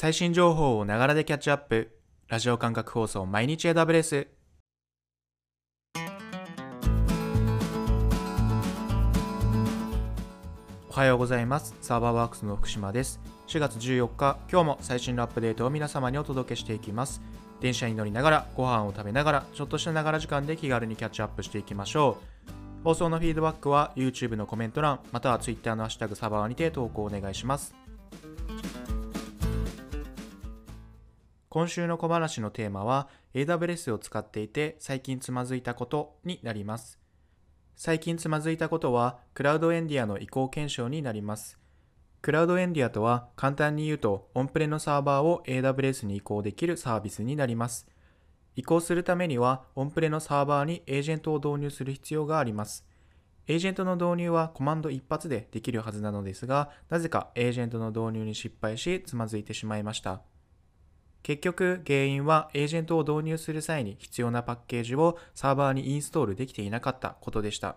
最新情報をながらでキャッチアップ。ラジオ感覚放送毎日 AWS。おはようございます。サーバーワークスの福島です。4月14日、今日も最新のアップデートを皆様にお届けしていきます。電車に乗りながら、ご飯を食べながら、ちょっとしたながら時間で気軽にキャッチアップしていきましょう。放送のフィードバックは YouTube のコメント欄、または Twitter のハッシュタグサバーにて投稿お願いします。今週の小話のテーマは AWS を使っていて最近つまずいたことになります。最近つまずいたことはクラウドエンディアの移行検証になります。クラウドエンディアとは簡単に言うとオンプレのサーバーを AWS に移行できるサービスになります。移行するためにはオンプレのサーバーにエージェントを導入する必要があります。エージェントの導入はコマンド一発でできるはずなのですが、なぜかエージェントの導入に失敗しつまずいてしまいました。結局原因はエージェントを導入する際に必要なパッケージをサーバーにインストールできていなかったことでした。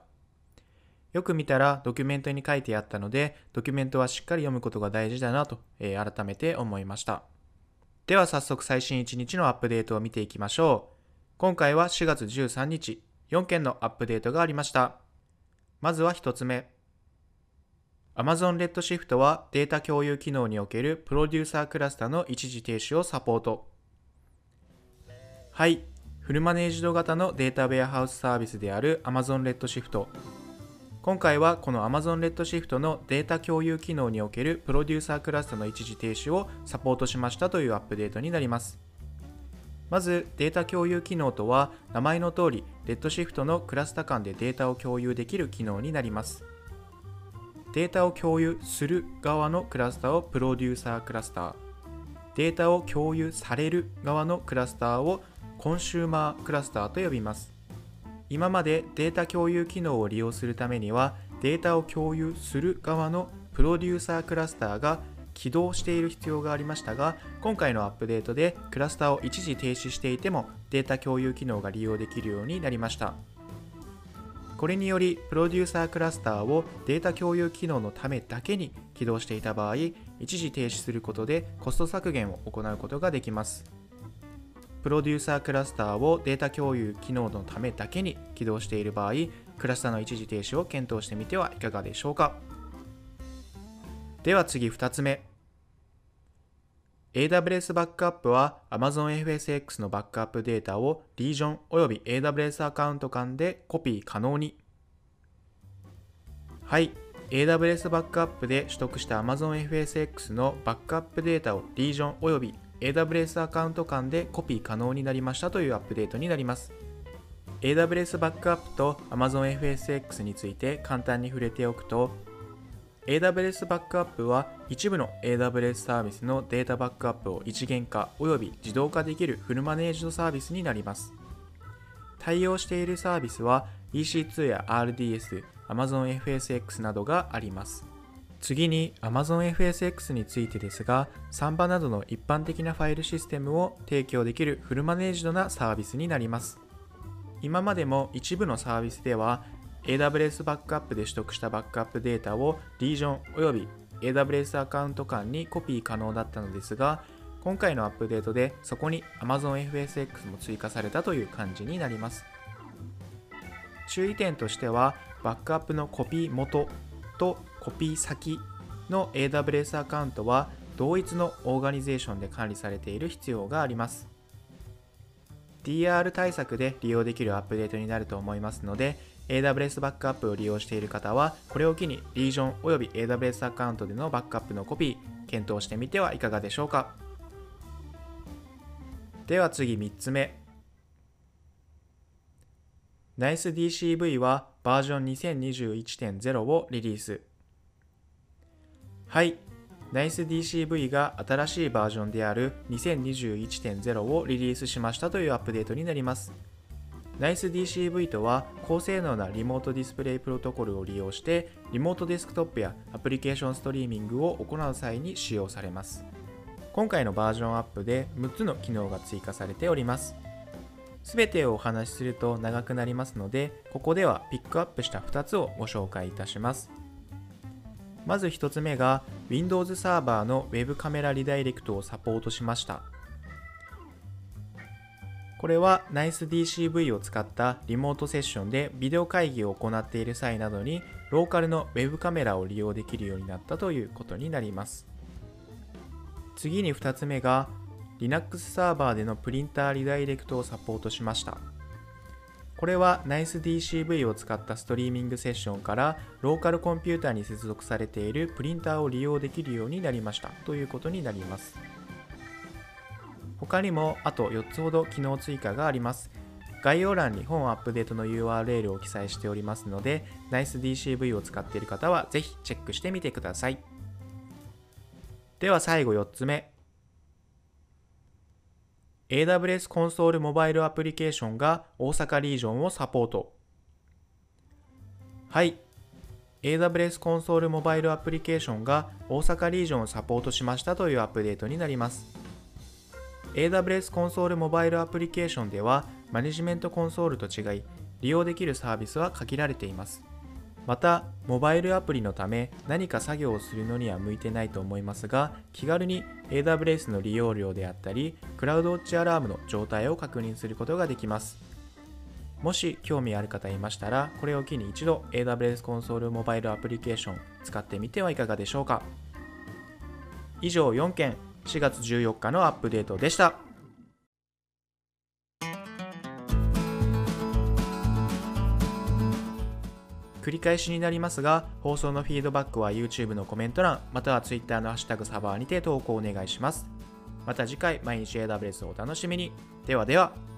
よく見たらドキュメントに書いてあったので、ドキュメントはしっかり読むことが大事だなと、えー、改めて思いました。では早速最新1日のアップデートを見ていきましょう。今回は4月13日、4件のアップデートがありました。まずは1つ目。Amazon Redshift はデータ共有機能におけるプロデューサークラスタの一時停止をサポート。はい。フルマネージド型のデータウェアハウスサービスである Amazon Redshift。今回はこの Amazon Redshift のデータ共有機能におけるプロデューサークラスタの一時停止をサポートしましたというアップデートになります。まず、データ共有機能とは、名前の通り、Redshift のクラスタ間でデータを共有できる機能になります。データを共有する側のクラスターをプロデューサークラスター、データを共有される側のクラスターをコンシューマークラスターと呼びます。今までデータ共有機能を利用するためには、データを共有する側のプロデューサークラスターが起動している必要がありましたが、今回のアップデートでクラスターを一時停止していてもデータ共有機能が利用できるようになりました。これにより、プロデューサークラスターをデータ共有機能のためだけに起動していた場合、一時停止することでコスト削減を行うことができます。プロデューサークラスターをデータ共有機能のためだけに起動している場合、クラスターの一時停止を検討してみてはいかがでしょうか。では次2つ目。AWS バックアップは Amazon FSX のバックアップデータをリージョンおよび AWS アカウント間でコピー可能に。はい、AWS バックアップで取得した Amazon FSX のバックアップデータをリージョンおよび AWS アカウント間でコピー可能になりましたというアップデートになります。AWS バックアップと Amazon FSX について簡単に触れておくと AWS バックアップは一部の AWS サービスのデータバックアップを一元化および自動化できるフルマネージドサービスになります。対応しているサービスは EC2 や RDS、Amazon FSX などがあります。次に Amazon FSX についてですが、サンバなどの一般的なファイルシステムを提供できるフルマネージドなサービスになります。今までも一部のサービスでは AWS バックアップで取得したバックアップデータをリージョンおよび AWS アカウント間にコピー可能だったのですが、今回のアップデートでそこに Amazon FSX も追加されたという感じになります。注意点としては、バックアップのコピー元とコピー先の AWS アカウントは同一のオーガニゼーションで管理されている必要があります。DR 対策で利用できるアップデートになると思いますので、AWS バックアップを利用している方は、これを機にリージョンおよび AWS アカウントでのバックアップのコピー、検討してみてはいかがでしょうか。では次3つ目。NiceDCV はバージョン2021.0をリリース。はい。NiceDCV が新しいバージョンである2021.0をリリースしましたというアップデートになります。NiceDCV とは高性能なリモートディスプレイプロトコルを利用してリモートデスクトップやアプリケーションストリーミングを行う際に使用されます。今回のバージョンアップで6つの機能が追加されております。すべてをお話しすると長くなりますのでここではピックアップした2つをご紹介いたします。まず1つ目が Windows サーバーの Web カメラリダイレクトをサポートしました。これは NiceDCV を使ったリモートセッションでビデオ会議を行っている際などにローカルの Web カメラを利用できるようになったということになります。次に2つ目が Linux サーバーでのプリンターリダイレクトをサポートしました。これは NiceDCV を使ったストリーミングセッションからローカルコンピューターに接続されているプリンターを利用できるようになりましたということになります。他にもあと4つほど機能追加があります。概要欄に本アップデートの URL を記載しておりますので NiceDCV を使っている方はぜひチェックしてみてください。では最後4つ目。AWS コンソールモバイルアプリケーションが大阪リージョンをサポート。はい。AWS コンソールモバイルアプリケーションが大阪リージョンをサポートしましたというアップデートになります。AWS コンソールモバイルアプリケーションではマネジメントコンソールと違い利用できるサービスは限られています。また、モバイルアプリのため何か作業をするのには向いてないと思いますが、気軽に AWS の利用量であったり、クラウドウォッチアラームの状態を確認することができます。もし興味ある方いましたら、これを機に一度 AWS コンソールモバイルアプリケーション使ってみてはいかがでしょうか。以上4件、4月14日のアップデートでした。繰り返しになりますが、放送のフィードバックは YouTube のコメント欄、または Twitter のハッシュタグサバーにて投稿お願いします。また次回、毎日 AWS をお楽しみに。ではでは。